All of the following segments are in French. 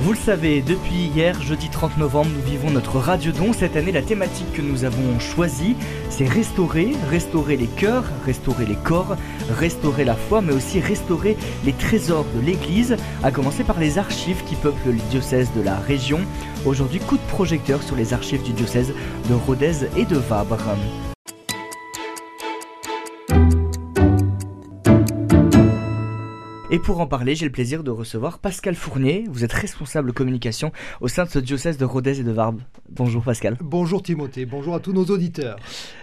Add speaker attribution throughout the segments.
Speaker 1: Vous le savez, depuis hier, jeudi 30 novembre, nous vivons notre Radio Don. Cette année, la thématique que nous avons choisie, c'est restaurer, restaurer les cœurs, restaurer les corps, restaurer la foi, mais aussi restaurer les trésors de l'Église, à commencer par les archives qui peuplent le diocèse de la région. Aujourd'hui, coup de projecteur sur les archives du diocèse de Rodez et de Vabre. Et pour en parler, j'ai le plaisir de recevoir Pascal Fournier. Vous êtes responsable communication au sein de ce diocèse de Rodez et de Varbes. Bonjour Pascal.
Speaker 2: Bonjour Timothée, bonjour à tous nos auditeurs.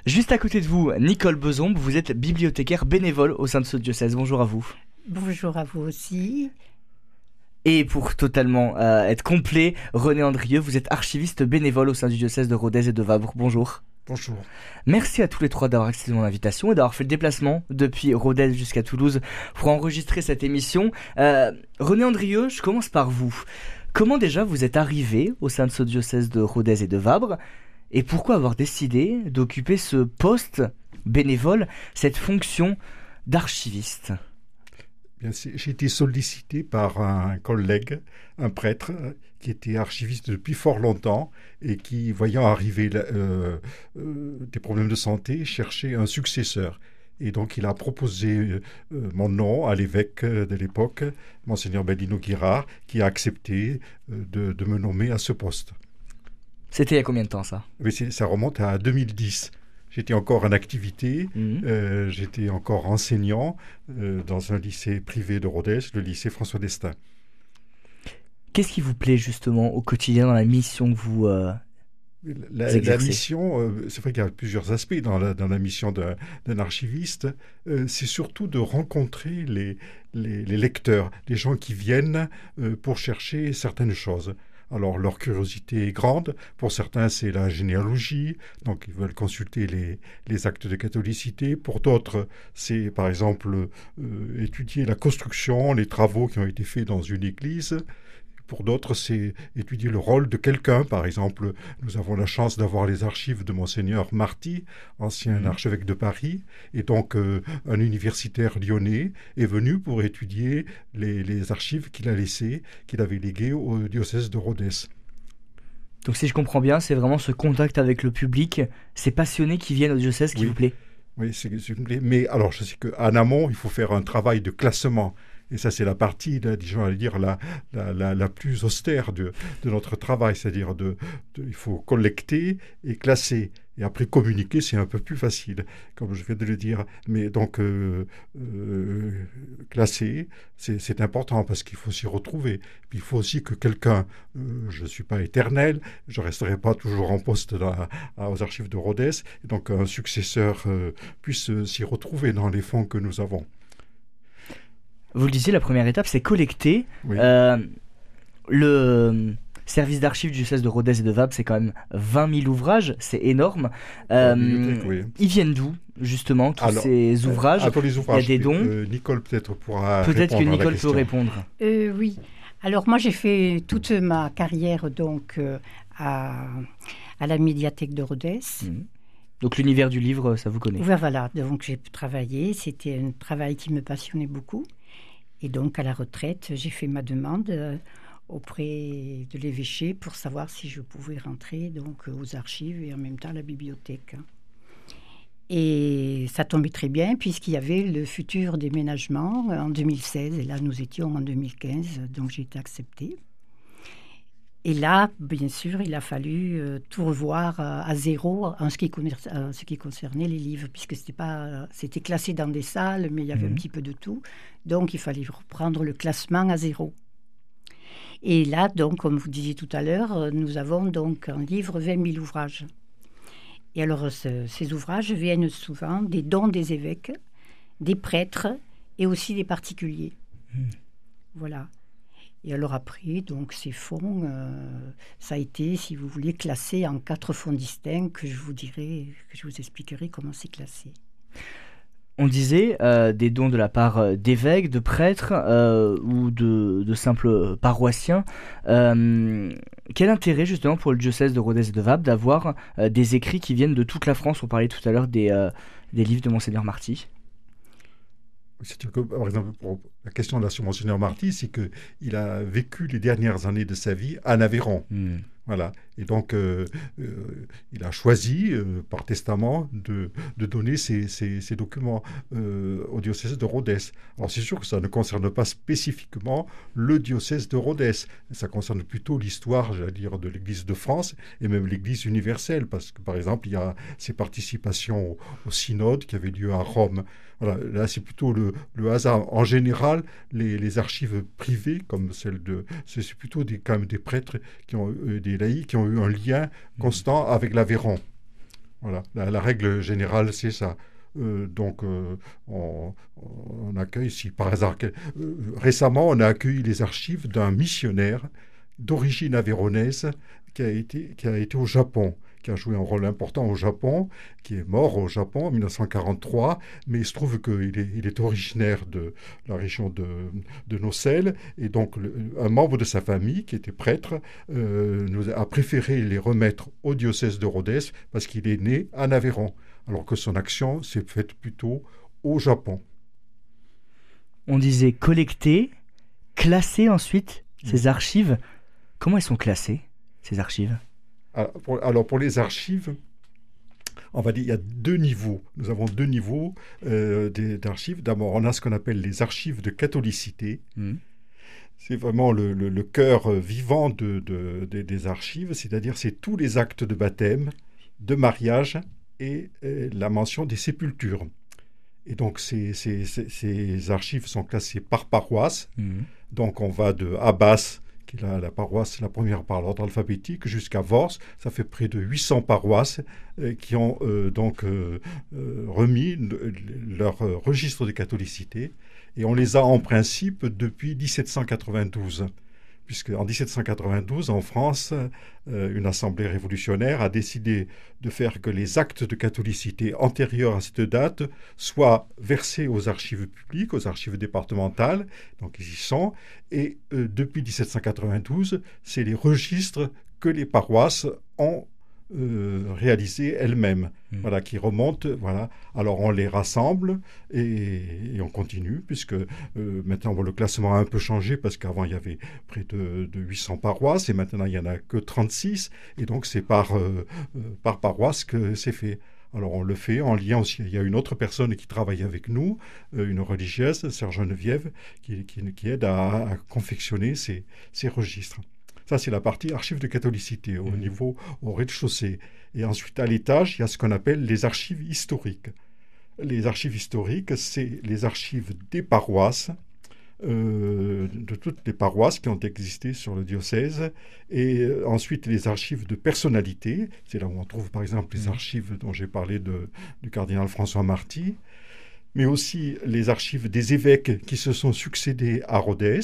Speaker 1: Juste à côté de vous, Nicole Bezombe, vous êtes bibliothécaire bénévole au sein de ce diocèse. Bonjour à vous.
Speaker 3: Bonjour à vous aussi.
Speaker 1: Et pour totalement euh, être complet, René Andrieux, vous êtes archiviste bénévole au sein du diocèse de Rodez et de Vabre. Bonjour. Merci à tous les trois d'avoir accepté mon invitation et d'avoir fait le déplacement depuis Rodez jusqu'à Toulouse pour enregistrer cette émission. Euh, René Andrieux, je commence par vous. Comment déjà vous êtes arrivé au sein de ce diocèse de Rodez et de Vabre et pourquoi avoir décidé d'occuper ce poste bénévole, cette fonction d'archiviste?
Speaker 2: J'ai été sollicité par un collègue, un prêtre, qui était archiviste depuis fort longtemps et qui, voyant arriver euh, euh, des problèmes de santé, cherchait un successeur. Et donc il a proposé euh, mon nom à l'évêque de l'époque, monseigneur Bellino Guirard, qui a accepté de, me nommer à ce poste.
Speaker 1: C'était il y a combien de temps ça?
Speaker 2: Mais Ça remonte à 2010. J'étais encore en activité, mhm. euh, j'étais encore enseignant euh, dans un lycée privé de Rodez, le lycée François d'Estaing.
Speaker 1: Qu'est-ce qui vous plaît justement au quotidien dans la mission que vous euh,
Speaker 2: la, la, mission, c'est vrai qu'il y a plusieurs aspects dans la, dans la mission d'un archiviste. c'est surtout de rencontrer les, les, les, lecteurs, les gens qui viennent pour chercher certaines choses. Alors leur curiosité est grande. Pour certains, c'est la généalogie, donc ils veulent consulter les, actes de catholicité. Pour d'autres, c'est par exemple euh, étudier la construction, les travaux qui ont été faits dans une église. Pour d'autres, c'est étudier le rôle de quelqu'un. Par exemple, nous avons la chance d'avoir les archives de monseigneur Marty, ancien mmh. archevêque de Paris, et donc euh, un universitaire lyonnais est venu pour étudier les, archives qu'il a laissées, qu'il avait léguées au diocèse de Rhodes.
Speaker 1: Donc si je comprends bien, c'est vraiment ce contact avec le public, ces passionnés qui viennent au diocèse qui vous plaît.
Speaker 2: Oui, c'est. Mais alors, je sais qu'en amont, il faut faire un travail de classement. Et ça, c'est la partie, là, dire, la, la, la, plus austère de, de notre travail. C'est-à-dire, de, il faut collecter et classer. Et après, communiquer, c'est un peu plus facile, comme je viens de le dire. Mais donc, euh, euh, classer, c'est important parce qu'il faut s'y retrouver. Puis il faut aussi que quelqu'un, euh, je ne suis pas éternel, je ne resterai pas toujours en poste aux archives de Rhodes, et donc un successeur puisse s'y retrouver dans les fonds que nous avons.
Speaker 1: Vous le disiez, la première étape, c'est collecter. Euh, le service d'archives du CES de Rodez et de Vab, c'est quand même 20 000 ouvrages, c'est énorme. Euh, ils viennent d'où, justement, tous ces ouvrages,
Speaker 2: ah, les ouvrages
Speaker 1: Il y a des dons?
Speaker 2: Euh, Nicole peut-être pourra
Speaker 1: Peut-être que Nicole peut répondre.
Speaker 3: oui. Alors moi, j'ai fait toute ma carrière donc à, à, la médiathèque de Rodez. Mhm.
Speaker 1: Donc l'univers du livre, ça vous connaît?
Speaker 3: Voilà, donc j'ai travaillé, c'était un travail qui me passionnait beaucoup. Et donc, à la retraite, j'ai fait ma demande euh, auprès de l'évêché pour savoir si je pouvais rentrer donc aux archives et en même temps à la bibliothèque. Et ça tombait très bien puisqu'il y avait le futur déménagement en 2016 et là nous étions en 2015, donc j'ai été acceptée. Et là, bien sûr, il a fallu euh, tout revoir euh, à zéro en ce qui, ce qui, concernait les livres, puisque c'était pas, c'était classé dans des salles, mais il y avait un mhm. petit peu de tout. Donc, il fallait reprendre le classement à zéro. Et là, donc, comme vous disiez tout à l'heure, euh, nous avons donc un livre 20 000 ouvrages. Et alors, ces ouvrages viennent souvent des dons des évêques, des prêtres et aussi des particuliers. Mhm. Voilà. Et alors après, donc ces fonds, euh, ça a été, si vous voulez, classé en quatre fonds distincts que je vous dirai, que je vous expliquerai comment c'est classé.
Speaker 1: On disait euh, des dons de la part euh, d'évêques, de prêtres ou de, simples paroissiens. Quel intérêt justement pour le diocèse de Rodez et de Vabre d'avoir des écrits qui viennent de toute la France? On parlait tout à l'heure des, des livres de Monseigneur Marty.
Speaker 2: Que, par exemple, pour la question de la Monseigneur Marty, c'est qu'il a vécu les dernières années de sa vie à Aveyron. Hmm. Voilà. Et donc, euh, euh, il a choisi, euh, par testament, de, de donner ces, ces, documents au diocèse de Rodez. Alors, c'est sûr que ça ne concerne pas spécifiquement le diocèse de Rodez. Ça concerne plutôt l'histoire, j'allais dire, de l'Église de France et même l'Église universelle. Parce que, par exemple, il y a ses participations au, synode qui avait lieu à Rome. Voilà. Là, c'est plutôt le, le, hasard. En général, les, archives privées, comme celle de. C'est plutôt des, quand même des prêtres qui ont des qui ont un lien constant avec l'Aveyron. Voilà, la, règle générale, c'est ça. Euh, donc, euh, on, accueille, si par hasard, euh, récemment, on a accueilli les archives d'un missionnaire d'origine avéronaise qui a été, qui a été au Japon qui a joué un rôle important au Japon, qui est mort au Japon en 1943, mais il se trouve qu'il est, il est originaire de la région de, de Nocelle, et donc un membre de sa famille, qui était prêtre, euh, nous a préféré les remettre au diocèse de Rhodes parce qu'il est né en Aveyron, alors que son action s'est faite plutôt au Japon.
Speaker 1: On disait collecter, classer ensuite ces archives. Comment elles sont classées, ces archives?
Speaker 2: Alors pour, les archives, on va dire il y a deux niveaux. Nous avons deux niveaux euh, d'archives. D'abord, on a ce qu'on appelle les archives de catholicité. Mmh. C'est vraiment le, cœur vivant de, des archives, c'est-à-dire c'est tous les actes de baptême, de mariage et, la mention des sépultures. Et donc ces, ces, archives sont classées par paroisse. Mmh. Donc on va de Abbas est la, paroisse, la première par l'ordre alphabétique, jusqu'à Vors. Ça fait près de 800 paroisses euh, qui ont euh, donc euh, remis leur registre de catholicité. Et on les a en principe depuis 1792 puisque en 1792, en France, euh, une assemblée révolutionnaire a décidé de faire que les actes de catholicité antérieurs à cette date soient versés aux archives publiques, aux archives départementales, donc ils y sont, et euh, depuis 1792, c'est les registres que les paroisses ont euh, réalisées elles-mêmes, mmh. voilà, qui remontent, voilà. Alors on les rassemble et, on continue, puisque euh, maintenant le classement a un peu changé, parce qu'avant il y avait près de, 800 paroisses, et maintenant il n'y en a que 36, et donc c'est par, euh, par paroisse que c'est fait. Alors on le fait en lien aussi. Il y a une autre personne qui travaille avec nous, une religieuse, Sœur Geneviève, qui, qui, aide à, confectionner ces, ces registres. Ça, c'est la partie archives de catholicité au mmh. niveau au rez-de-chaussée. Et ensuite, à l'étage, il y a ce qu'on appelle les archives historiques. Les archives historiques, c'est les archives des paroisses, euh, de toutes les paroisses qui ont existé sur le diocèse, et euh, ensuite les archives de personnalités, c'est là où on trouve par exemple les mmh. archives dont j'ai parlé de, du cardinal François Marty, mais aussi les archives des évêques qui se sont succédés à Rhodes,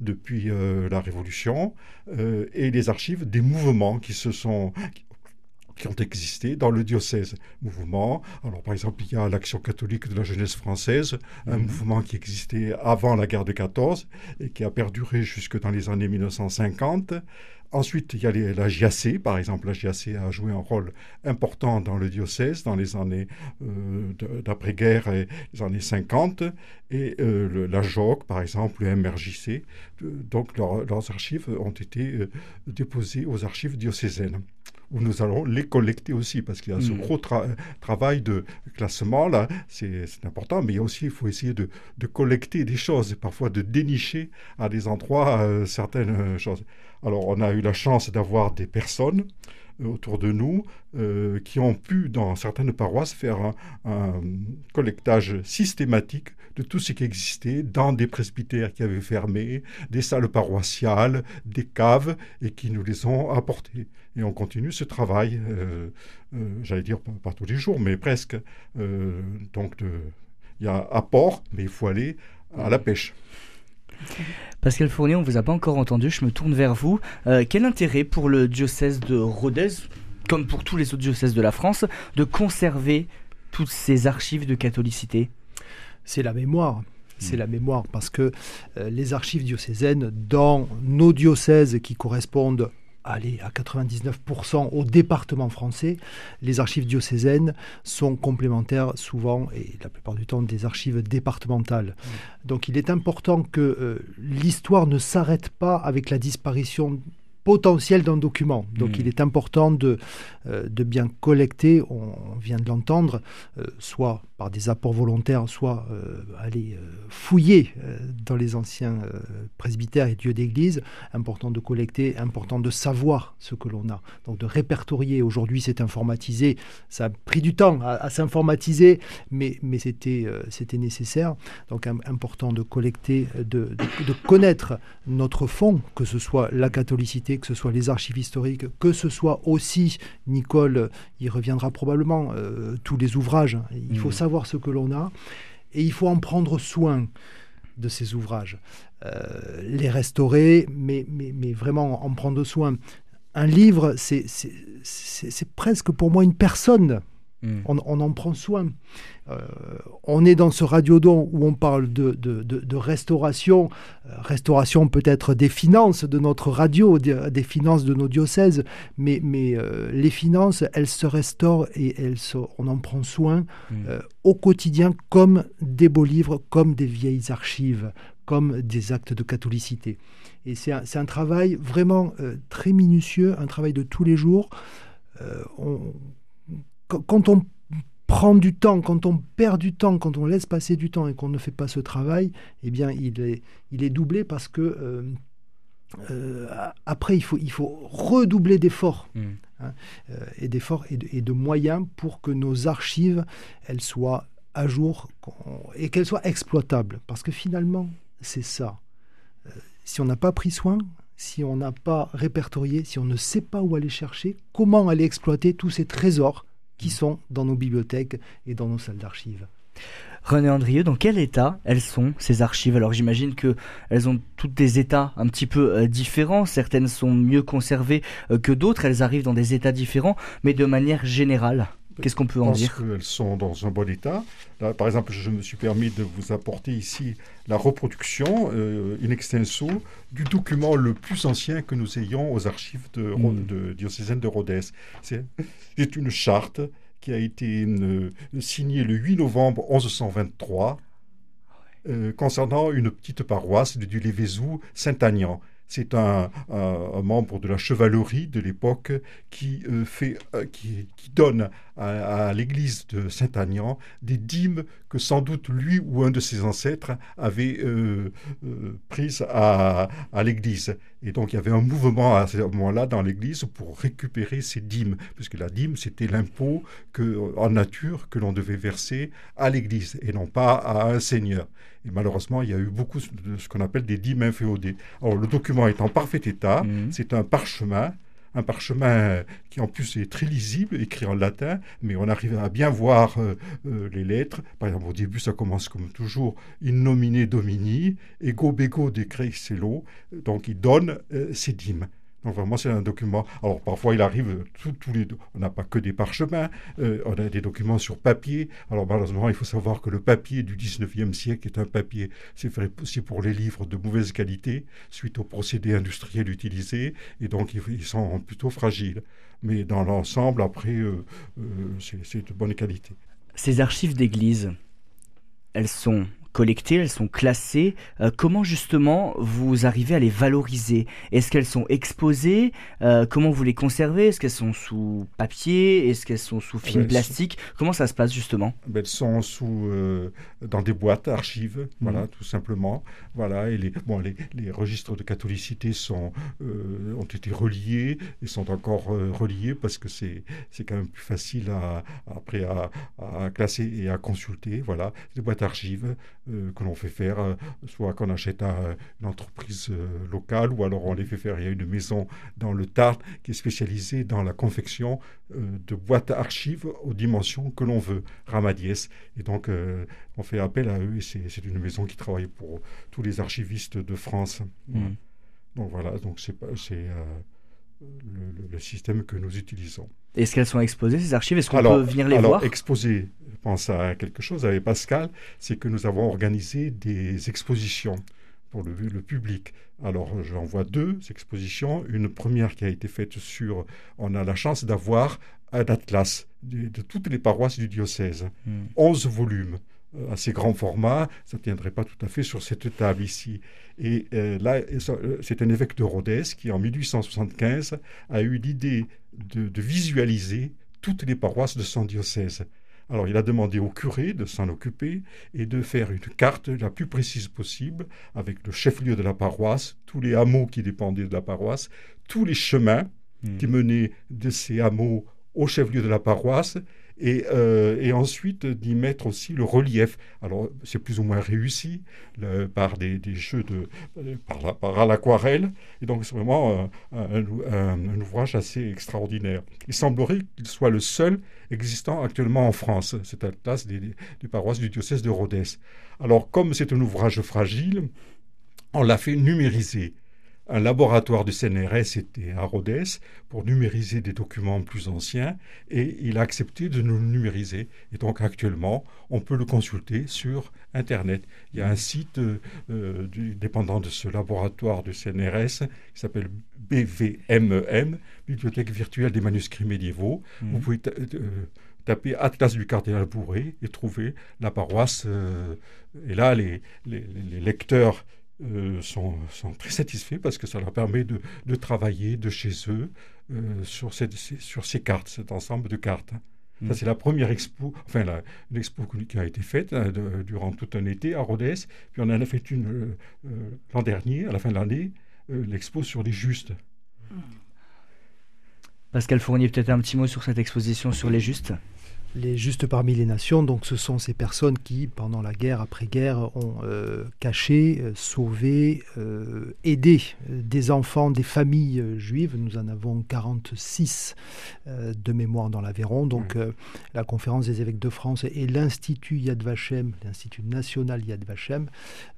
Speaker 2: depuis euh, la Révolution, euh, et les archives des mouvements qui se sont ont existé dans le diocèse. Mouvement, alors par exemple, il y a l'Action catholique de la jeunesse française, un mhm. mouvement qui existait avant la guerre de 14 et qui a perduré jusque dans les années 1950. Ensuite, il y a la JAC, par exemple. La JAC a joué un rôle important dans le diocèse dans les années euh, d'après-guerre et les années 50. Et euh, la JOC, par exemple, le MRJC. donc, leurs archives ont été euh, déposées aux archives diocésaines où nous allons les collecter aussi, parce qu'il y a ce hmm. gros travail de classement, là, c'est important, mais aussi, il faut essayer de, de, collecter des choses, et parfois de dénicher à des endroits certaines choses. Alors, on a eu la chance d'avoir des personnes euh, autour de nous euh, qui ont pu, dans certaines paroisses, faire un, collectage systématique de tout ce qui existait dans des presbytères qui avaient fermé, des salles paroissiales, des caves, et qui nous les ont apportés. Et on continue ce travail, euh, j'allais dire pas, tous les jours, mais presque. donc, il y a apport, mais il faut aller à la pêche.
Speaker 1: Pascal Fournier, on ne vous a pas encore entendu, je me tourne vers vous. Euh, quel intérêt pour le diocèse de Rodez, comme pour tous les autres diocèses de la France, de conserver toutes ces archives de catholicité?
Speaker 4: C'est la mémoire. C'est hmm. la mémoire parce que euh, les archives diocésaines dans nos diocèses qui correspondent aller à 99% au département français. Les archives diocésaines sont complémentaires souvent et la plupart du temps des archives départementales. Mmh. Donc il est important que euh, l'histoire ne s'arrête pas avec la disparition potentiel d'un document. Donc hmm. il est important de, euh, de bien collecter, on, vient de l'entendre, euh, soit par des apports volontaires, soit euh, aller fouiller dans les anciens presbytères et dieux d'église. Important de collecter, important de savoir ce que l'on a. Donc de répertorier. Aujourd'hui c'est informatisé, ça a pris du temps à, s'informatiser, mais, mais c'était c'était nécessaire. Donc important de collecter, de, de connaître notre fond, que ce soit la catholicité, que ce soit les archives historiques, que ce soit aussi, Nicole y reviendra probablement, euh, tous les ouvrages. Il faut mm. savoir ce que l'on a et il faut en prendre soin de ces ouvrages. Euh, les restaurer, mais, mais, mais, vraiment en prendre soin. Un livre, c'est presque pour moi une personne. Mm. On, en prend soin. Euh, on est dans ce radiodon où on parle de, de, restauration, euh, restauration peut-être des finances de notre radio, des, finances de nos diocèses, mais, mais euh, les finances, elles se restaurent et elles on en prend soin mm. au quotidien comme des beaux livres, comme des vieilles archives, comme des actes de catholicité. Et c'est un, un, travail vraiment très minutieux, un travail de tous les jours. On, quand on prend du temps, quand on perd du temps, quand on laisse passer du temps et qu'on ne fait pas ce travail, eh bien, il est, il est doublé parce que euh, euh, après, il faut, il faut redoubler d'efforts. Mmh. Hein, euh, et d'efforts et, et, de moyens pour que nos archives, elles soient à jour et qu'elles soient exploitables. Parce que finalement, c'est ça. si on n'a pas pris soin, si on n'a pas répertorié, si on ne sait pas où aller chercher, comment aller exploiter tous ces trésors qui sont dans nos bibliothèques et dans nos salles d'archives.
Speaker 1: René Andrieux, dans quel état elles sont ces archives? Alors j'imagine que elles ont toutes des états un petit peu euh, différents. Certaines sont mieux conservées euh, que d'autres. Elles arrivent dans des états différents, mais de manière générale. Qu'est-ce qu'on peut en dire
Speaker 2: qu'elles sont dans un bon état. par exemple, je me suis permis de vous apporter ici la reproduction euh, in extenso du document le plus ancien que nous ayons aux archives de, mm. de diocésaine de Rhodes. C'est une charte qui a été euh, signée le 8 novembre 1123 euh, concernant une petite paroisse de Dulévézou, Saint-Agnan. C'est un, membre de la chevalerie de l'époque qui, euh, fait, euh, qui, donne à, l'église de Saint-Agnan des dîmes que sans doute lui ou un de ses ancêtres avait euh, prises à, l'église. Et donc il y avait un mouvement à ce moment-là dans l'église pour récupérer ces dîmes, puisque la dîme c'était l'impôt en nature que l'on devait verser à l'église et non pas à un seigneur. Et malheureusement, il y a eu beaucoup de ce qu'on appelle des dîmes inféodées. Alors, le document est en parfait état. Mhm. C'est un parchemin un parchemin qui en plus est très lisible, écrit en latin, mais on arrive à bien voir euh, euh, les lettres. Par exemple, au début, ça commence comme toujours in nomine domini, ego bego de crescelo. Donc, il donne euh, ses dîmes. Donc vraiment, c'est un document. Alors parfois, il arrive, tous les, on n'a pas que des parchemins, euh, on a des documents sur papier. Alors malheureusement, il faut savoir que le papier du 19e siècle est un papier, c'est pour les livres de mauvaise qualité, suite aux procédés industriels utilisés, et donc ils, sont plutôt fragiles. Mais dans l'ensemble, après, euh, euh, c'est de bonne qualité.
Speaker 1: Ces archives d'église, elles sont collectées, elles sont classées. Euh, comment justement vous arrivez à les valoriser? Est-ce qu'elles sont exposées? Euh, Comment vous les conservez? Est-ce qu'elles sont sous papier? Est-ce qu'elles sont sous film plastique? Comment ça se passe justement?
Speaker 2: Ben, Elles sont sous, euh, dans des boîtes archives, voilà, mhm. tout simplement. Voilà, et les, bon, les, les registres de catholicité sont, ont été reliés et sont encore reliés parce que c'est quand même plus facile à, après à, à, classer et à consulter. Voilà, des boîtes archives que l'on fait faire, euh, soit qu'on achète à une entreprise euh, locale, ou alors on les fait faire. Il y a une maison dans le Tarn qui est spécialisée dans la confection de boîtes archives aux dimensions que l'on veut, Ramadies. Et donc, on fait appel à eux, et c'est une maison qui travaille pour tous les archivistes de France. Mmh. Donc voilà, donc c'est le, le, système que nous utilisons.
Speaker 1: Est-ce qu'elles sont exposées, ces archives? Est-ce qu'on peut venir les
Speaker 2: alors,
Speaker 1: voir?
Speaker 2: Exposées, pense à quelque chose avec Pascal, c'est que nous avons organisé des expositions pour le, le public. Alors j'en vois deux expositions. Une première qui a été faite sur, on a la chance d'avoir un atlas de, toutes les paroisses du diocèse, 11 hmm. volumes assez grand format, ça ne tiendrait pas tout à fait sur cette table ici. Et euh, là, euh, c'est un évêque de Rodez qui, en 1875, a eu l'idée de, de, visualiser toutes les paroisses de son diocèse. Alors il a demandé au curé de s'en occuper et de faire une carte la plus précise possible avec le chef-lieu de la paroisse, tous les hameaux qui dépendaient de la paroisse, tous les chemins hmm. qui menaient de ces hameaux au chef-lieu de la paroisse euh, et, ensuite d'y mettre aussi le relief. Alors c'est plus ou moins réussi par des, jeux de par, l'aquarelle et donc c'est vraiment un, ouvrage assez extraordinaire. Il semblerait qu'il soit le seul existant actuellement en France, cette atlas des, des paroisses du diocèse de Rodez. Alors comme c'est un ouvrage fragile, on l'a fait numériser un laboratoire du CNRS était à Rhodes pour numériser des documents plus anciens et il a accepté de nous numériser. Et donc actuellement, on peut le consulter sur Internet. Il y a un site euh, dépendant de ce laboratoire du CNRS qui s'appelle BVMEM, Bibliothèque virtuelle des manuscrits médiévaux. Mmh. Vous pouvez euh, taper Atlas du cardinal Bourré et trouver la paroisse. Euh, et là, les, les, les lecteurs euh, sont, très satisfaits parce que ça leur permet de, travailler de chez eux euh, sur, sur ces cartes, cet ensemble de cartes. Ça, mm. c'est la première expo, enfin, l'expo qui a été faite hein, durant tout un été à Rhodes. Puis on en a fait une euh, l'an dernier, à la fin de l'année, l'expo sur les justes.
Speaker 1: Pascal Fournier, peut-être un petit mot sur cette exposition sur les justes?
Speaker 4: Les justes parmi les nations, donc ce sont ces personnes qui, pendant la guerre, après-guerre, ont euh, caché, euh, sauvé, euh, aidé des enfants, des familles juives. Nous en avons 46 de mémoire dans l'Aveyron. Donc la conférence des évêques de France et l'Institut Yad Vashem, l'Institut national Yad Vashem,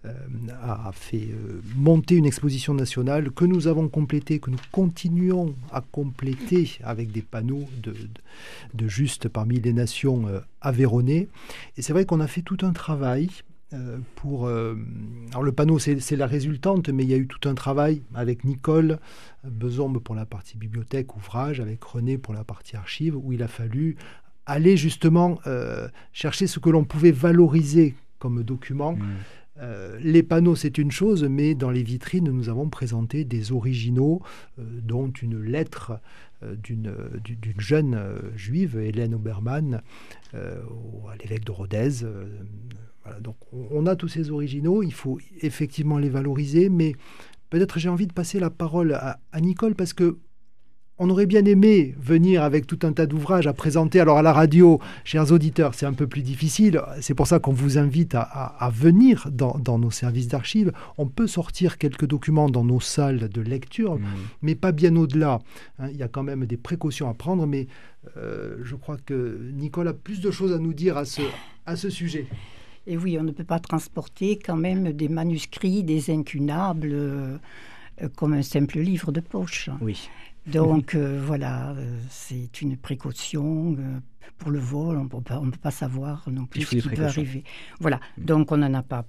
Speaker 4: a fait monter une exposition nationale que nous avons complétée, que nous continuons à compléter avec des panneaux de, de, de justes parmi les nations euh, Aveyronais. Et c'est vrai qu'on a fait tout un travail euh, pour. Euh, alors le panneau, c'est la résultante, mais il y a eu tout un travail avec Nicole Besombe pour la partie bibliothèque, ouvrage, avec René pour la partie archive, où il a fallu aller justement chercher ce que l'on pouvait valoriser comme document. Mmh. Les panneaux, c'est une chose, mais dans les vitrines, nous avons présenté des originaux, dont une lettre euh, d'une jeune euh, juive, Hélène Obermann, euh, à l'évêque de Rodez. donc on a tous ces originaux, il faut effectivement les valoriser, mais peut-être j'ai envie de passer la parole à, à Nicole parce que on aurait bien aimé venir avec tout un tas d'ouvrages à présenter. Alors à la radio, chers auditeurs, c'est un peu plus difficile. C'est pour ça qu'on vous invite à, venir dans, nos services d'archives. On peut sortir quelques documents dans nos salles de lecture, mmh. mais pas bien au-delà. Hein. il y a quand même des précautions à prendre, mais euh, je crois que Nicole a plus de choses à nous dire à ce, à ce sujet.
Speaker 3: Et oui, on ne peut pas transporter quand même des manuscrits, des incunables, euh, comme un simple livre de poche.
Speaker 1: Oui.
Speaker 3: Donc euh, voilà, euh, c'est une précaution. Euh, pour le vol, on ne peut pas savoir non plus ce qui peut arriver. Voilà, mm. donc on n'en a pas,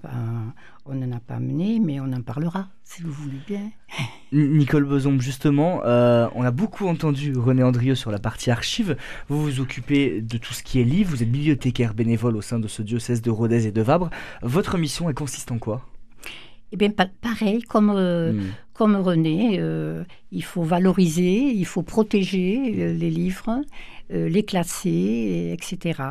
Speaker 3: on n'en a pas amené, mais on en parlera, si vous voulez bien.
Speaker 1: Nicole Besom, justement, on a beaucoup entendu René Andrieux sur la partie archive. Vous vous occupez de tout ce qui est livre, vous êtes bibliothécaire bénévole au sein de ce diocèse de Rodez et de Vabre. Votre mission, elle consiste en quoi?
Speaker 3: Eh bien, pareil, comme, euh, hmm. comme René, euh, il faut valoriser, il faut protéger euh, les livres, les classer, etc.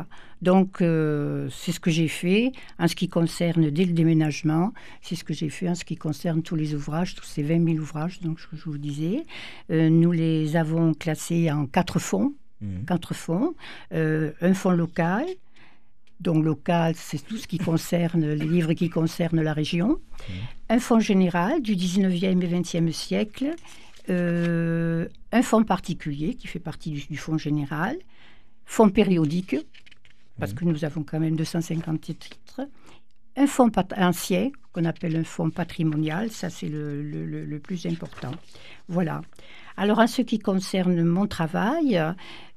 Speaker 3: Donc, c'est ce que j'ai fait en ce qui concerne, dès le déménagement, c'est ce que j'ai fait en ce qui concerne tous les ouvrages, tous ces 20 000 ouvrages, donc je vous disais. nous les avons classés en quatre fonds. Hmm. Quatre fonds. un fonds local, donc local, c'est tout ce qui concerne les livres qui concernent la région. Un fonds général du 19e et 20e siècle. Euh, un fonds particulier qui fait partie du, fonds général. Fonds périodique, parce que nous avons quand même 250 titres. Un fonds ancien, qu'on appelle un fonds patrimonial, ça c'est le, plus important. Voilà. Alors, en ce qui concerne mon travail,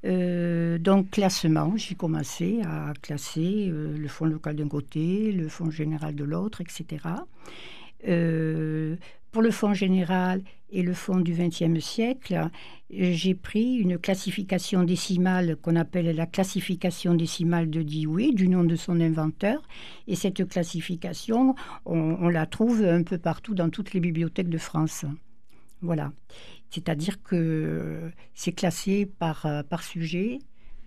Speaker 3: euh, donc classement, j'ai commencé à classer euh, le fonds local d'un côté, le fonds général de l'autre, etc. pour le fonds général et le fonds du XXe siècle, j'ai pris une classification décimale qu'on appelle la classification décimale de Dewey, du nom de son inventeur. Et cette classification, on, la trouve un peu partout dans toutes les bibliothèques de France. Voilà. C'est-à-dire que c'est classé par, par sujet,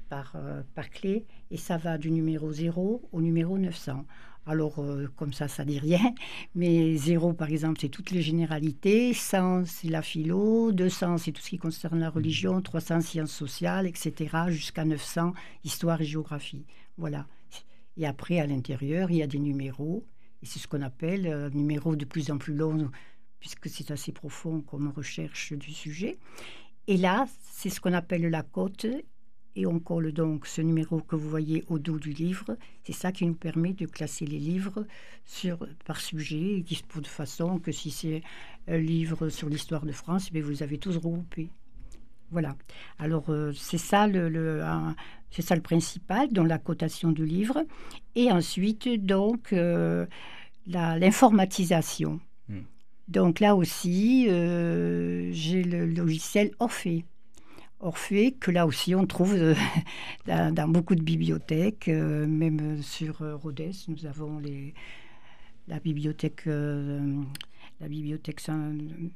Speaker 3: par, par clé, et ça va du numéro 0 au numéro 900. Alors, euh, comme ça, ça dit rien. Mais zéro, par exemple, c'est toutes les généralités. 100, c'est la philo. 200, c'est tout ce qui concerne la religion. 300, sciences sociales, etc. Jusqu'à 900, histoire et géographie. Voilà. Et après, à l'intérieur, il y a des numéros. Et c'est ce qu'on appelle euh, numéro de plus en plus long, puisque c'est assez profond comme recherche du sujet. Et là, c'est ce qu'on appelle la cote et on colle donc ce numéro que vous voyez au dos du livre. C'est ça qui nous permet de classer les livres sur, par sujet, de façon que si c'est un livre sur l'histoire de France, mais eh vous avez tous regroupé. Voilà. Alors euh, c'est ça le, c'est ça le principal dans la cotation du livre. Et ensuite donc euh, l'informatisation. Donc là aussi, euh, j'ai le logiciel Orphée. Orphée, que là aussi on trouve euh, dans, beaucoup de bibliothèques, euh, même sur Rhodes, nous avons la bibliothèque,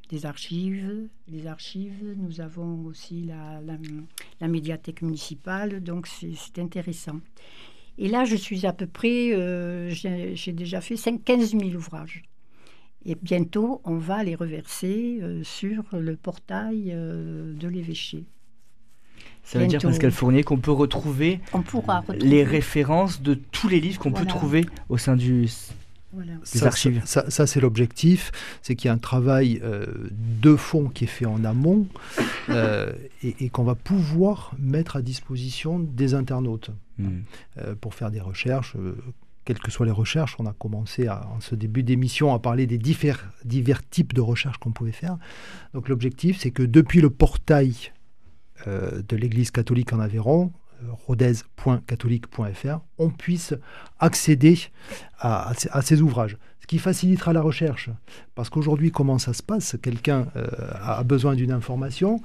Speaker 3: des archives, les archives, nous avons aussi la, la, médiathèque municipale, donc c'est intéressant. Et là, je suis à peu près, j'ai déjà fait 5, 15 000 ouvrages. Et bientôt, on va les reverser sur le portail de l'évêché.
Speaker 1: Ça veut dire, Pascal Fournier, qu'on peut retrouver, les références de tous les livres qu'on peut trouver au sein du, des archives.
Speaker 4: Ça, c'est l'objectif, c'est qu'il y a un travail euh, de fond qui est fait en amont euh, et, qu'on va pouvoir mettre à disposition des internautes hmm. euh, pour faire des recherches. Quelles que soient les recherches, on a commencé en ce début d'émission à parler des divers, types de recherches qu'on pouvait faire. Donc l'objectif, c'est que depuis le portail euh, de l'Église catholique en Aveyron, euh, rodez.catholique.fr, on puisse accéder à, ces ouvrages. Ce qui facilitera la recherche. Parce qu'aujourd'hui, comment ça se passe? Quelqu'un euh, a besoin d'une information,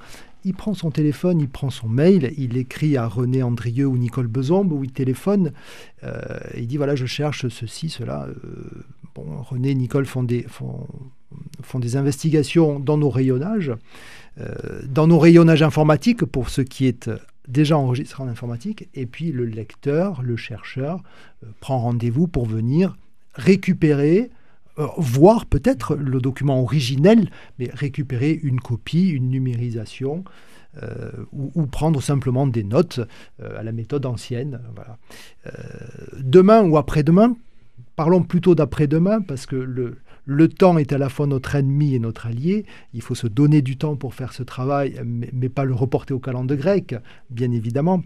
Speaker 4: il prend son téléphone, il prend son mail, il écrit à René Andrieux ou Nicole Bezombe, ou il téléphone, il dit voilà, je cherche ceci, cela. bon, René, Nicole font des, investigations dans nos rayonnages. Euh, dans nos rayonnages informatiques pour ce qui est euh, déjà enregistré en informatique, et puis le lecteur, le chercheur, euh, prend rendez-vous pour venir récupérer, voir peut-être le document originel, mais récupérer une copie, une numérisation, ou, prendre simplement des notes à la méthode ancienne. Demain ou après-demain, parlons plutôt d'après-demain, parce que le, le temps est à la fois notre ennemi et notre allié. Il faut se donner du temps pour faire ce travail, mais, pas le reporter au calendrier grec, bien évidemment.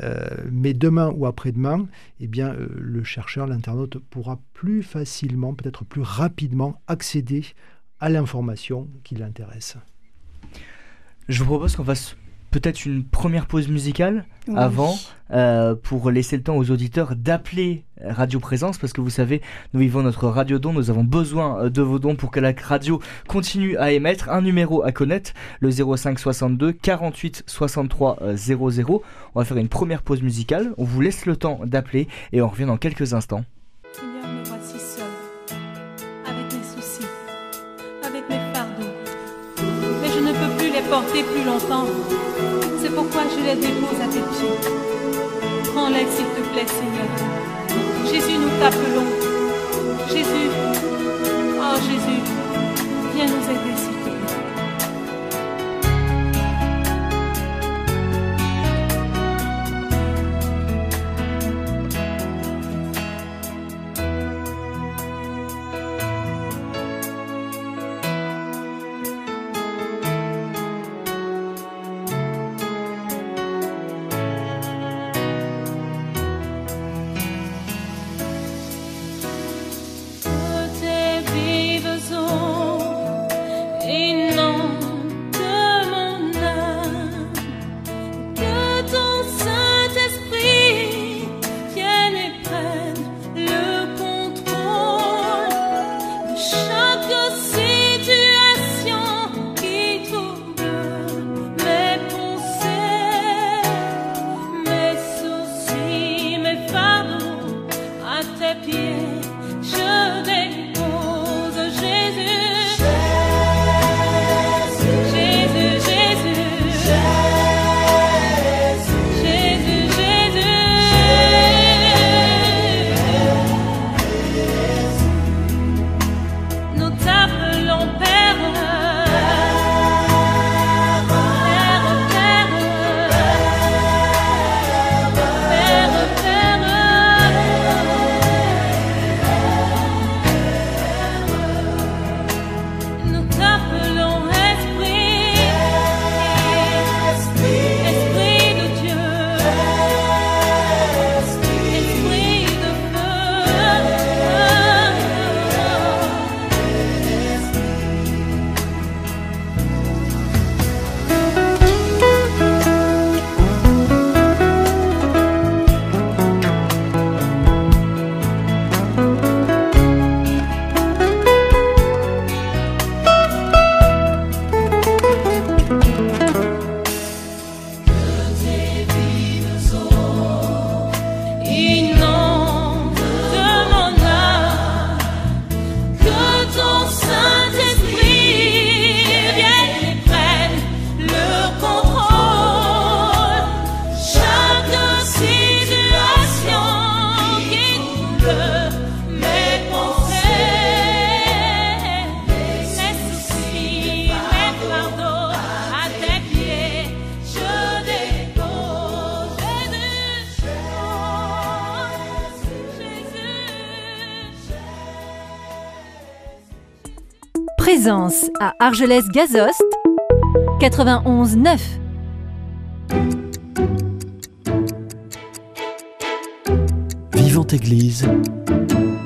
Speaker 4: Euh, mais demain ou après-demain, eh bien, euh, le chercheur, l'internaute pourra plus facilement, peut-être plus rapidement accéder à l'information qui l'intéresse.
Speaker 1: Je vous propose qu'on fasse peut-être une première pause musicale avant euh, pour laisser le temps aux auditeurs d'appeler Radio Présence parce que vous savez, nous vivons notre radio don, nous avons besoin euh, de vos dons pour que la radio continue à émettre. Un numéro à connaître, le 05 62 48 63 00. On va faire une première pause musicale, on vous laisse le temps d'appeler et on revient dans quelques instants.
Speaker 5: porter plus longtemps. C'est pourquoi je les dépose à tes pieds. Prends-les, s'il te plaît, Seigneur. Jésus, nous t'appelons. Jésus, oh Jésus, viens nous aider,
Speaker 6: à Argelès-Gazost, 91 9.
Speaker 7: Vivante Église,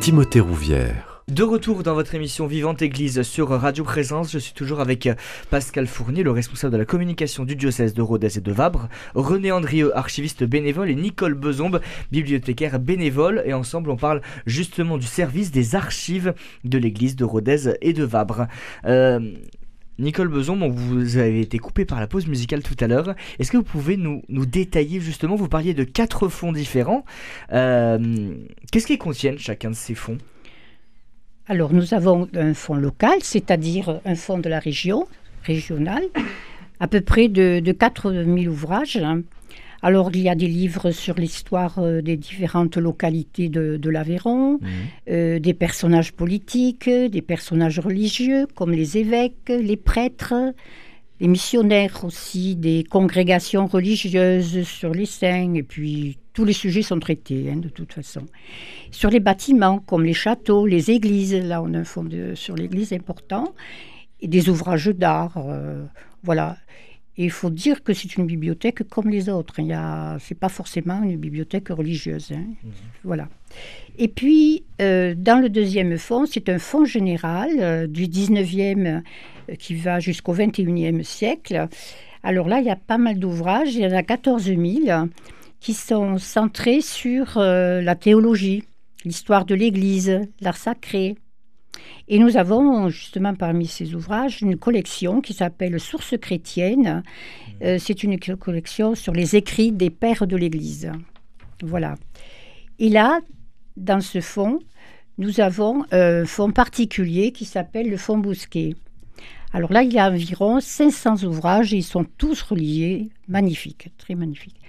Speaker 7: Timothée Rouvière.
Speaker 1: De retour dans votre émission Vivante Église sur Radio Présence, je suis toujours avec Pascal Fournier, le responsable de la communication du diocèse de Rodez et de Vabre, René Andrieux, archiviste bénévole, et Nicole Bezombe, bibliothécaire bénévole. Et ensemble, on parle justement du service des archives de l'église de Rodez et de Vabre. Euh, Nicole Beson, vous avez été coupé par la pause musicale tout à l'heure. Est-ce que vous pouvez nous, détailler justement, vous parliez de quatre fonds différents. Euh, qu'est-ce qu'ils contiennent chacun de ces fonds?
Speaker 3: Alors nous avons un fonds local, c'est-à-dire un fonds de la région, régional, à peu près de, de 4000 ouvrages. Alors, il y a des livres sur l'histoire euh, des différentes localités de, l'Aveyron, mhm. euh, des personnages politiques, des personnages religieux, comme les évêques, les prêtres, les missionnaires aussi, des congrégations religieuses sur les saints, et puis tous les sujets sont traités, hein, de toute façon. Sur les bâtiments, comme les châteaux, les églises, là on a un fond sur l'église important, et des ouvrages d'art, euh, voilà il faut dire que c'est une bibliothèque comme les autres. Ce n'est pas forcément une bibliothèque religieuse. Hein. Mhm. Voilà. Et puis, euh, dans le deuxième fonds, c'est un fonds général euh, du 19e euh, qui va jusqu'au 21e siècle. Alors là, il y a pas mal d'ouvrages. Il y en a 14 000 qui sont centrés sur la théologie, l'histoire de l'Église, l'art sacré, et nous avons justement parmi ces ouvrages une collection qui s'appelle Sources chrétiennes. Euh, c'est une collection sur les écrits des pères de l'Église. Voilà. Et là, dans ce fonds, nous avons un fonds particulier qui s'appelle le fonds Bousquet. Alors là, il y a environ 500 ouvrages et ils sont tous reliés, magnifiques, très magnifiques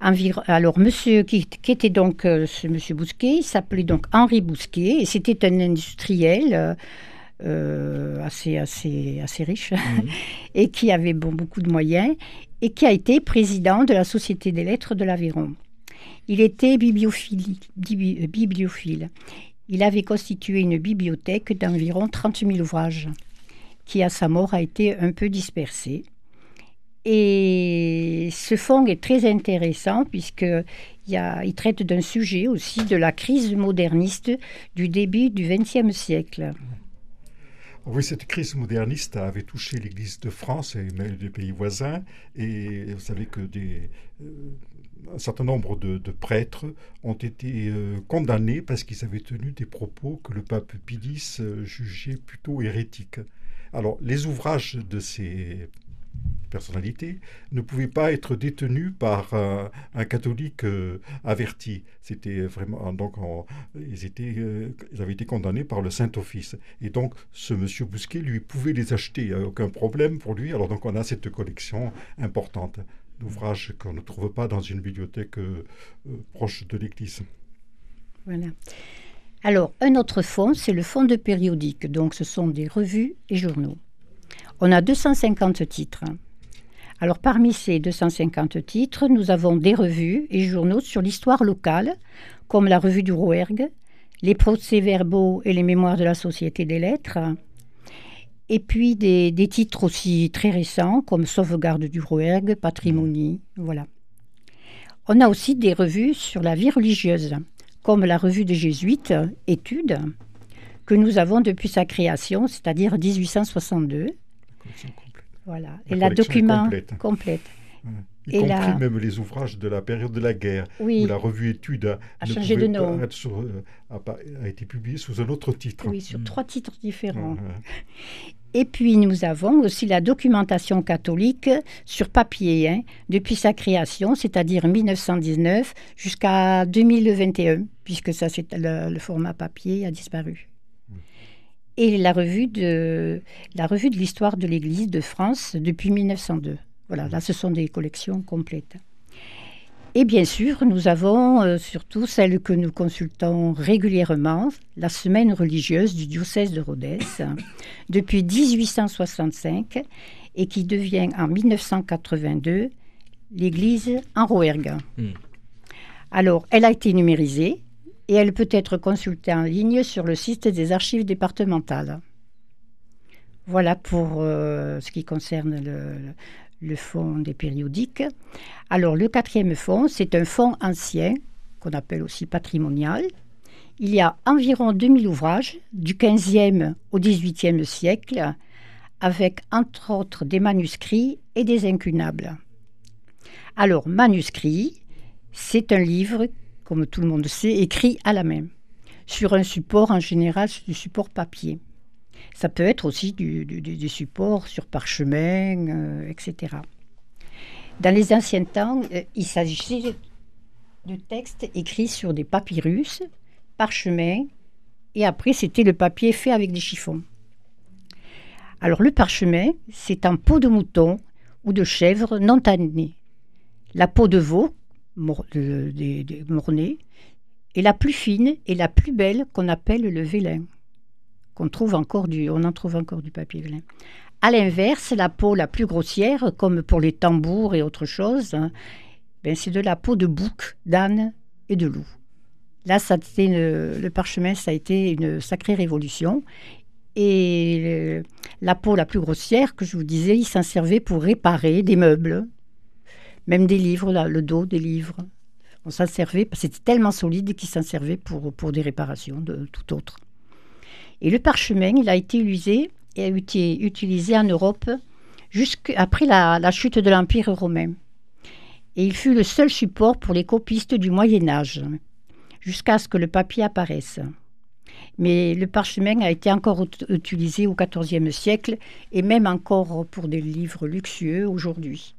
Speaker 3: alors, monsieur qui, était donc euh, ce monsieur Bousquet, il s'appelait donc Henri Bousquet et c'était un industriel euh, euh, assez, assez, assez riche mhm. et qui avait bon, beaucoup de moyens et qui a été président de la Société des lettres de l'Aveyron. Il était bibliophile, bibliophile. Il avait constitué une bibliothèque d'environ 30 000 ouvrages qui, à sa mort, a été un peu dispersée. Et ce fonds est très intéressant puisqu'il il traite d'un sujet aussi de la crise moderniste du début du XXe siècle.
Speaker 2: Oui, cette crise moderniste avait touché l'Église de France et même des pays voisins. Et vous savez que euh, un certain nombre de, prêtres ont été euh, condamnés parce qu'ils avaient tenu des propos que le pape Pie euh, jugeait plutôt hérétiques. Alors, les ouvrages de ces personnalité, ne pouvait pas être détenu par un catholique euh, averti. C'était vraiment donc euh, ils avaient été condamnés par le Saint Office et donc ce monsieur Bousquet lui pouvait les acheter, aucun problème pour lui. Alors donc on a cette collection importante d'ouvrages qu'on ne trouve pas dans une bibliothèque euh, proche de l'Église.
Speaker 3: Voilà. Alors, un autre fonds, c'est le fonds de périodique. Donc, ce sont des revues et journaux. On a 250 titres. Alors parmi ces 250 titres, nous avons des revues et journaux sur l'histoire locale, comme la revue du Rouergue, les procès-verbaux et les mémoires de la Société des Lettres, et puis des, titres aussi très récents, comme Sauvegarde du Rouergue, Patrimonie, voilà. On a aussi des revues sur la vie religieuse, comme la revue des Jésuites, Études, que nous avons depuis sa création, c'est-à-dire 1862, voilà. Et la document complète.
Speaker 2: Y et compris même les ouvrages de la période de la guerre,
Speaker 3: oui.
Speaker 2: où la revue Études
Speaker 3: a, changé de nom.
Speaker 2: Euh, a, été publiée sous un autre titre.
Speaker 3: Oui, sur trois titres différents. Et puis nous avons aussi la documentation catholique sur papier, hein, depuis sa création, c'est-à-dire 1919 jusqu'à 2021, puisque ça, c'est le format papier a disparu et la revue de la revue de l'histoire de l'Église de France depuis 1902. Voilà, là ce sont des collections complètes. Et bien sûr, nous avons euh, surtout celle que nous consultons régulièrement, la semaine religieuse du diocèse de Rodez, depuis 1865 et qui devient en 1982 l'église en Rouergue. Hmm. Alors, elle a été numérisée et elle peut être consultée en ligne sur le site des archives départementales. Voilà pour ce qui concerne le, le fonds des périodiques. Alors le quatrième fonds, c'est un fonds ancien qu'on appelle aussi patrimonial. Il y a environ 2000 ouvrages du 15e au 18e siècle, avec entre autres des manuscrits et des incunables. Alors, manuscrit, c'est un livre, comme tout le monde sait, écrit à la main, sur un support en général, du support papier. Ça peut être aussi du, du, support sur parchemin, euh, etc. Dans les anciens temps, euh, il s'agissait de textes écrits sur des papyrus, parchemins, et après c'était le papier fait avec des chiffons. Alors le parchemin, c'est en peau de mouton ou de chèvre non tannée. La peau de veau, des, mornée, est la plus fine et la plus belle qu'on appelle le vélin trouve encore du, on en trouve encore du papier vélin. À l'inverse, la peau la plus grossière, comme pour les tambours et autres choses, hein, ben c'est de la peau de bouc, d'âne et de loup. Là, ça le parchemin, ça a été une sacrée révolution. Et la peau la plus grossière, que je vous disais, il s'en servait pour réparer des meubles, même des livres, le dos des livres. On s'en servait, c'était tellement solide qu'il s'en servait pour, des réparations de tout autre. Et le parchemin, il a été usé et a été utilisé en Europe jusqu'après la, la chute de l'Empire romain. Et il fut le seul support pour les copistes du Moyen Âge, jusqu'à ce que le papier apparaisse. Mais le parchemin a été encore utilisé au XIVe siècle et même encore pour des livres luxueux aujourd'hui.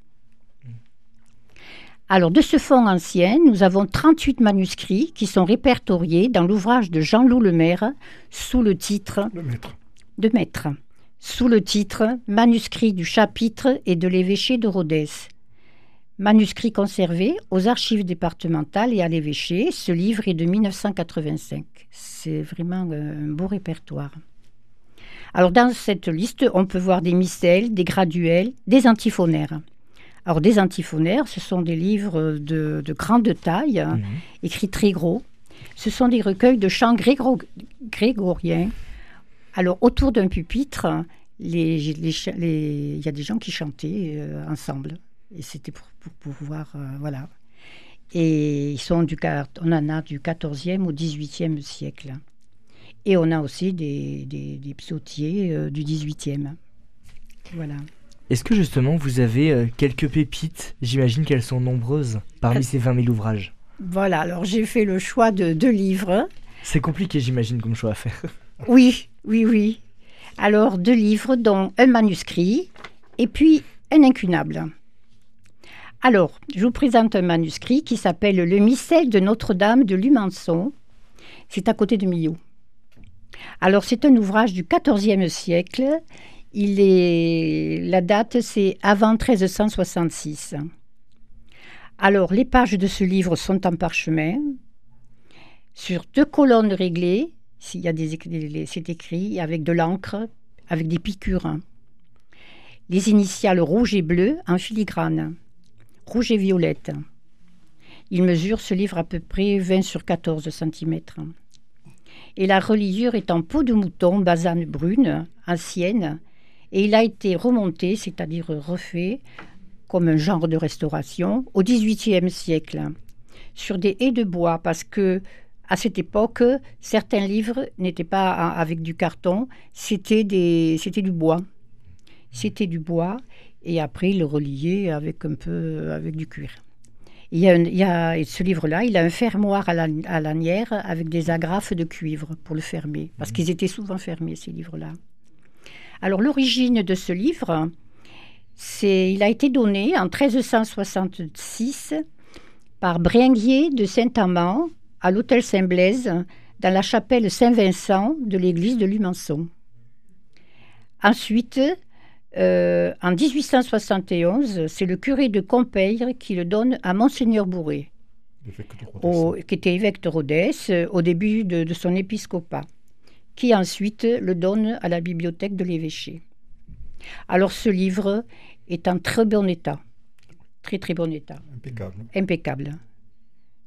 Speaker 3: Alors, de ce fonds ancien, nous avons 38 manuscrits qui sont répertoriés dans l'ouvrage de Jean-Loup Lemaire sous le titre
Speaker 2: de
Speaker 3: Maître, sous le titre Manuscrit du chapitre et de l'évêché de Rodez. Manuscrit conservé aux archives départementales et à l'évêché, ce livre est de 1985. C'est vraiment un beau répertoire. Alors dans cette liste, on peut voir des missels, des graduels, des antiphonaires. Alors, des antiphonaires, ce sont des livres de, grande taille, mhm. écrits très gros. Ce sont des recueils de chants grégoriens. Alors, autour d'un pupitre, il y a des gens qui chantaient euh, ensemble. Et c'était pour, pouvoir. Euh, voilà. Et ils sont du, on en a du 14e au 18e siècle. Et on a aussi des, des, psautiers euh, du 18e. Voilà.
Speaker 1: Est-ce que justement vous avez euh, quelques pépites J'imagine qu'elles sont nombreuses parmi ces 20 000 ouvrages?
Speaker 3: Voilà, alors j'ai fait le choix de deux livres.
Speaker 1: C'est compliqué, j'imagine, comme choix à faire.
Speaker 3: Oui, oui, oui. Alors deux livres, dont un manuscrit et puis un incunable. Alors, je vous présente un manuscrit qui s'appelle Le missel de Notre-Dame de Lumançon. C'est à côté de Millau. Alors, c'est un ouvrage du XIVe siècle. Il est, la date, c'est avant 1366. Alors, les pages de ce livre sont en parchemin, sur deux colonnes réglées, s'il y a des, c'est écrit avec de l'encre, avec des piqûres. Les initiales rouge et bleu en filigrane, rouge et violette. Il mesure ce livre à peu près 20 sur 14 cm. Et la reliure est en peau de mouton, basane brune, ancienne, et il a été remonté, c'est-à-dire refait, comme un genre de restauration, au XVIIIe siècle, sur des haies de bois, parce que à cette époque, certains livres n'étaient pas avec du carton, c'était du bois. C'était du bois, et après le reliait avec un peu avec du cuir. Il y a, il y a ce livre-là, il a un fermoir à, à lanière avec des agrafes de cuivre pour le fermer, parce qu'ils étaient souvent fermés, ces livres-là. Alors l'origine de ce livre, c'est, il a été donné en 1366 par Bringuier de Saint-Amand à l'hôtel Saint-Blaise dans la chapelle Saint-Vincent de l'église de Lumançon. Ensuite, euh, en 1871, c'est le curé de Compeire qui le donne à Monseigneur Bourré, qui était évêque de Rodez au début de son épiscopat qui ensuite le donne à la bibliothèque de l'évêché. Alors ce livre est en très bon état, très très bon état.
Speaker 2: Impeccable.
Speaker 3: Impeccable.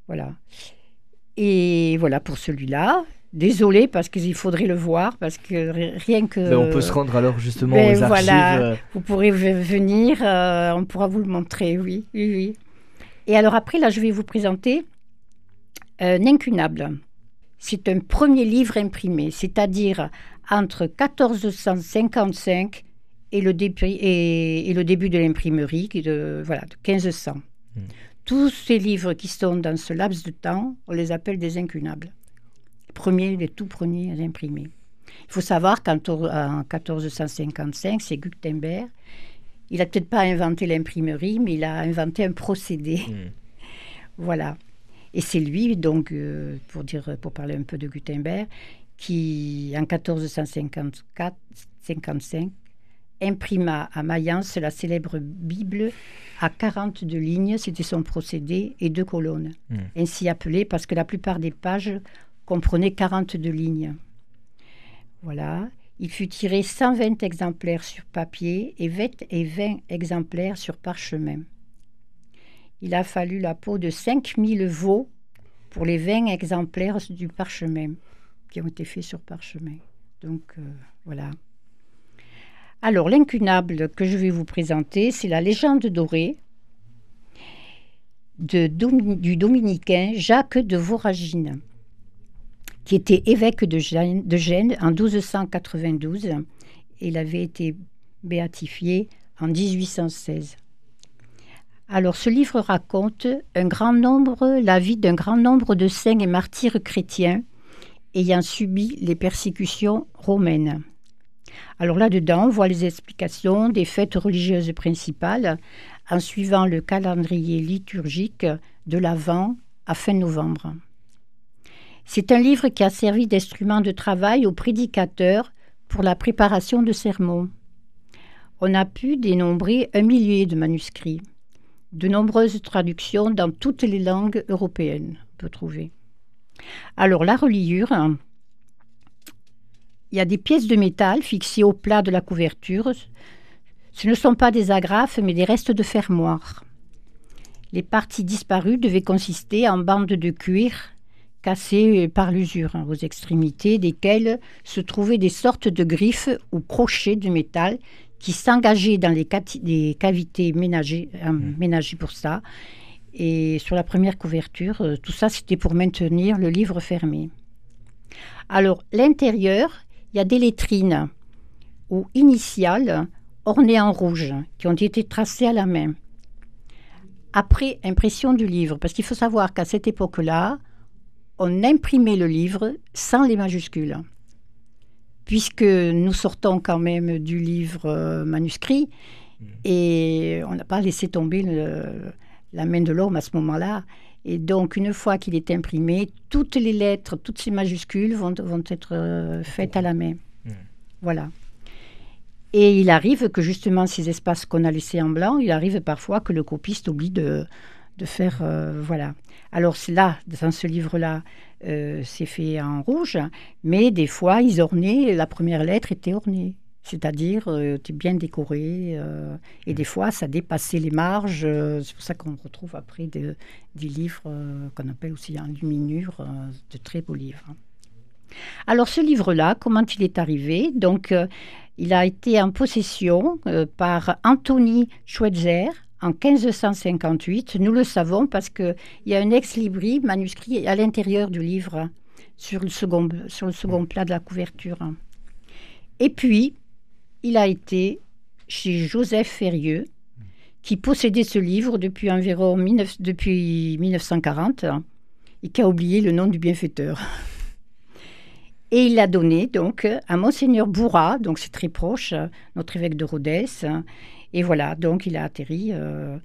Speaker 3: Voilà. Et voilà pour celui-là. Désolée parce qu'il faudrait le voir, parce que rien que...
Speaker 1: Ben, on peut se rendre alors justement ben, aux archives. Voilà,
Speaker 3: euh. vous pourrez venir, euh, on pourra vous le montrer, oui, oui, oui. Et alors après, là, je vais vous présenter un incunable. C'est un premier livre imprimé, c'est-à-dire entre 1455 et le, début, et, le début de l'imprimerie, de, voilà, de 1500. Hmm. Tous ces livres qui sont dans ce laps de temps, on les appelle des incunables. Les premiers, les tout premiers imprimés. Il faut savoir qu'en 1455, c'est Gutenberg. Il n'a peut-être pas inventé l'imprimerie, mais il a inventé un procédé. Hmm. Voilà. Et c'est lui, donc, euh, pour, dire, pour parler un peu de Gutenberg, qui, en 1454, 55, imprima à Mayence la célèbre Bible à 42 lignes, c'était son procédé, et deux colonnes, hmm. ainsi appelées parce que la plupart des pages comprenaient 42 lignes. Voilà. Il fut tiré 120 exemplaires sur papier et 20, et 20 exemplaires sur parchemin. Il a fallu la peau de 5000 veaux pour les 20 exemplaires du parchemin qui ont été faits sur parchemin. Donc euh, voilà. Alors l'incunable que je vais vous présenter, c'est la légende dorée du dominicain Jacques de Voragine, qui était évêque de Gênes, de Gênes en 1292. Il avait été béatifié en 1816. Alors ce livre raconte un grand nombre, la vie d'un grand nombre de saints et martyrs chrétiens ayant subi les persécutions romaines. Alors là-dedans, on voit les explications des fêtes religieuses principales en suivant le calendrier liturgique de l'Avent à fin novembre. C'est un livre qui a servi d'instrument de travail aux prédicateurs pour la préparation de sermons. On a pu dénombrer un millier de manuscrits. De nombreuses traductions dans toutes les langues européennes, on peut trouver. Alors la reliure, il y a des pièces de métal fixées au plat de la couverture. Ce ne sont pas des agrafes, mais des restes de fermoir. Les parties disparues devaient consister en bandes de cuir cassées par l'usure aux extrémités, desquelles se trouvaient des sortes de griffes ou crochets de métal qui s'engageaient dans les, cavités ménagées, euh, mmh. ménagées pour ça et sur la première couverture, euh, tout ça, c'était pour maintenir le livre fermé. Alors, l'intérieur, il y a des lettrines ou initiales ornées en rouge qui ont été tracées à la main. Après impression du livre, parce qu'il faut savoir qu'à cette époque-là, on imprimait le livre sans les majuscules. Puisque nous sortons quand même du livre euh, manuscrit mmh. et on n'a pas laissé tomber le, la main de l'homme à ce moment-là. Et donc, une fois qu'il est imprimé, toutes les lettres, toutes ces majuscules vont, vont être euh, faites à la main. Hmm. Voilà. Et il arrive que justement ces espaces qu'on a laissés en blanc, il arrive parfois que le copiste oublie de, de faire... Euh, voilà. Alors là, dans ce livre-là, euh, c'est fait en rouge, mais des fois, ils ornaient, la première lettre était ornée. C'est-à-dire, euh, tu es bien décoré. Euh, et des fois, ça dépassait les marges. Euh, c'est pour ça qu'on retrouve après des livres qu'on appelle aussi en luminure, de très beaux livres. Alors, ce livre-là, comment il est arrivé? Donc, il a été en possession par Anthony Schweitzer en 1558. Nous le savons parce qu'il y a un ex-libri manuscrit à l'intérieur du livre, sur le second, sur le second plat de la couverture. Et puis, il a été chez Joseph Ferrieux, qui possédait ce livre depuis environ depuis 1940 et qui a oublié le nom du bienfaiteur. Et il l'a donné donc à Monseigneur Bourrat, donc c'est très proche, notre évêque de Rodez. Et voilà, donc il a atterri euh,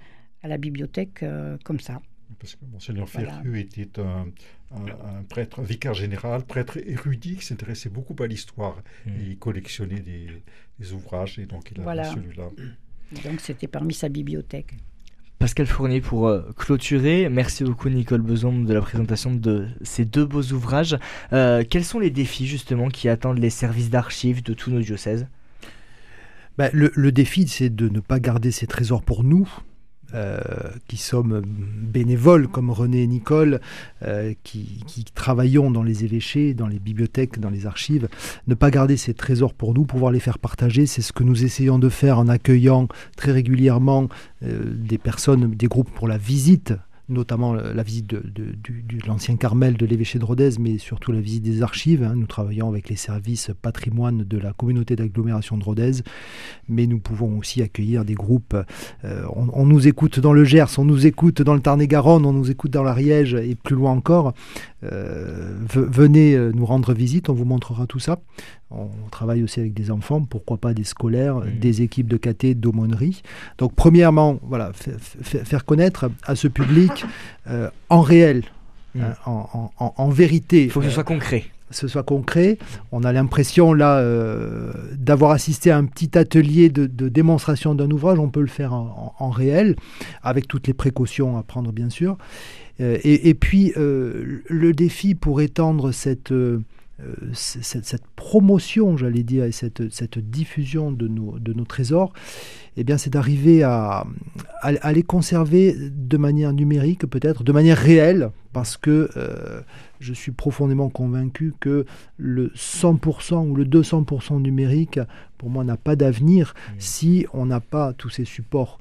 Speaker 3: à la bibliothèque euh, comme ça.
Speaker 2: Parce que Monseigneur Ferrieux était un, un, prêtre, vicaire général, prêtre érudit qui s'intéressait beaucoup à l'histoire. Hmm. Il collectionnait des, ouvrages et donc il a voilà. celui-là.
Speaker 3: Donc c'était parmi sa bibliothèque.
Speaker 1: Pascal Fournier pour euh, clôturer. Merci beaucoup Nicole Beson de la présentation de ces deux beaux ouvrages. Euh, quels sont les défis justement qui attendent les services d'archives de tous nos diocèses?
Speaker 4: Le, le, défi, c'est de ne pas garder ces trésors pour nous, euh, qui sommes bénévoles comme René et Nicole, euh, qui, travaillons dans les évêchés, dans les bibliothèques, dans les archives, ne pas garder ces trésors pour nous, pouvoir les faire partager, c'est ce que nous essayons de faire en accueillant très régulièrement euh, des personnes, des groupes pour la visite notamment la visite de, l'ancien Carmel de l'évêché de Rodez, mais surtout la visite des archives. Hein. Nous travaillons avec les services patrimoine de la communauté d'agglomération de Rodez, mais nous pouvons aussi accueillir des groupes. Euh, on, nous écoute dans le Gers, on nous écoute dans le Tarn-et-Garonne, on nous écoute dans l'Ariège et plus loin encore. Euh, venez euh, nous rendre visite, on vous montrera tout ça. On travaille aussi avec des enfants, pourquoi pas des scolaires, des équipes de caté, d'aumônerie. Donc premièrement, voilà, faire connaître à ce public euh, en réel, hein, en, vérité.
Speaker 1: Il faut que ce soit concret
Speaker 4: ce soit concret. On a l'impression là d'avoir assisté à un petit atelier de, démonstration d'un ouvrage. On peut le faire en, réel, avec toutes les précautions à prendre bien sûr. Euh, et, puis, euh, le défi pour étendre cette, euh, cette, promotion, j'allais dire, et cette, cette diffusion de nos, de nos trésors, eh bien, c'est d'arriver à, à, les conserver de manière numérique, peut-être, de manière réelle, parce que je suis profondément convaincu que le 100% ou le 200% numérique, pour moi, n'a pas d'avenir mmh. si on n'a pas tous ces supports,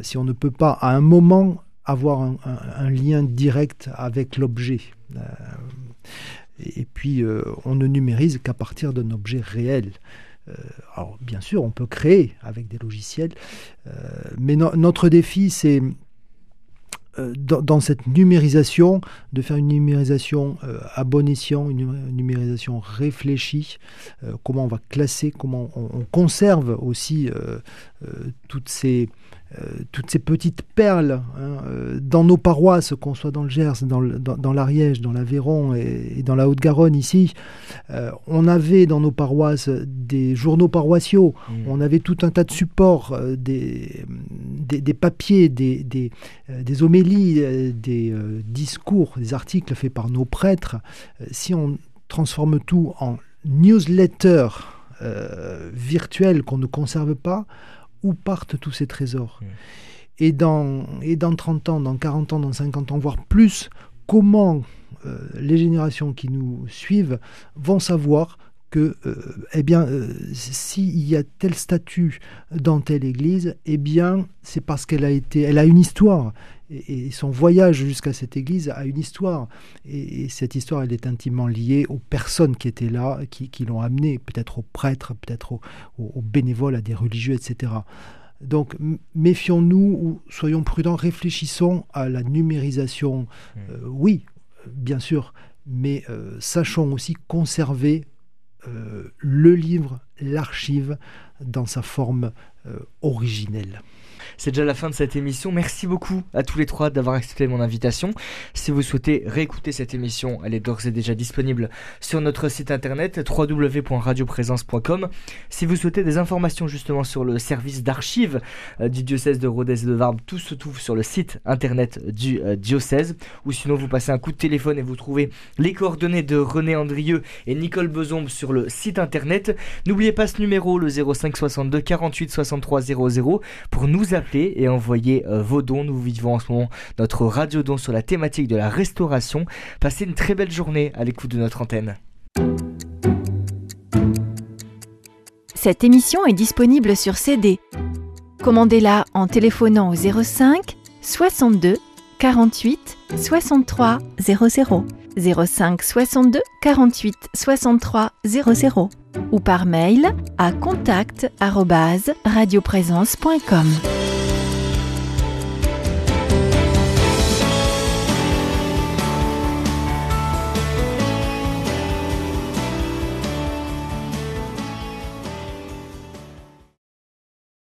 Speaker 4: si on ne peut pas, à un moment, avoir un, lien direct avec l'objet. Euh, et puis, euh, on ne numérise qu'à partir d'un objet réel. Euh, alors, bien sûr, on peut créer avec des logiciels, mais notre défi, c'est dans, cette numérisation, de faire une numérisation à bon escient, une numérisation réfléchie, comment on va classer, comment on conserve aussi toutes ces euh, toutes ces petites perles hein, euh, dans nos paroisses, qu'on soit dans le Gers, dans, l'Ariège, dans l'Aveyron et, dans la Haute-Garonne ici, euh, on avait dans nos paroisses des journaux paroissiaux, mmh. on avait tout un tas de supports, des, des, papiers, des, des, des homélies, des discours, des articles faits par nos prêtres. si on transforme tout en newsletter virtuel qu'on ne conserve pas, où partent tous ces trésors. Et, dans, et dans 30 ans, dans 40 ans, dans 50 ans, voire plus, comment euh, les générations qui nous suivent vont savoir que, euh, eh bien, euh, s'il y a tel statut dans telle église, eh bien, c'est parce qu'elle a été, elle a une histoire. Et, son voyage jusqu'à cette église a une histoire. Et, cette histoire, elle est intimement liée aux personnes qui étaient là, qui, l'ont amené, peut-être aux prêtres, peut-être aux, bénévoles, à des religieux, etc. Donc méfions-nous ou soyons prudents, réfléchissons à la numérisation. Mmh. Euh, oui, bien sûr, mais sachons aussi conserver le livre, l'archive, dans sa forme originelle.
Speaker 1: C'est déjà la fin de cette émission. Merci beaucoup à tous les trois d'avoir accepté mon invitation. Si vous souhaitez réécouter cette émission, elle est d'ores et déjà disponible sur notre site internet www.radioprésence.com. Si vous souhaitez des informations justement sur le service d'archives euh, du diocèse de Rodez et de Varbe, tout se trouve sur le site internet du euh, diocèse. Ou sinon, vous passez un coup de téléphone et vous trouvez les coordonnées de René Andrieux et Nicole Bezombe sur le site internet. N'oubliez pas ce numéro, le 05 62 48 63 00, pour nous appeler et envoyer euh, vos dons. Nous vivons en ce moment notre radio don sur la thématique de la restauration. Passez une très belle journée à l'écoute de notre antenne.
Speaker 6: Cette émission est disponible sur CD. Commandez-la en téléphonant au 05 62 48 63 00. 05 62 48 63 00 ou par mail à contact radioprésence.com.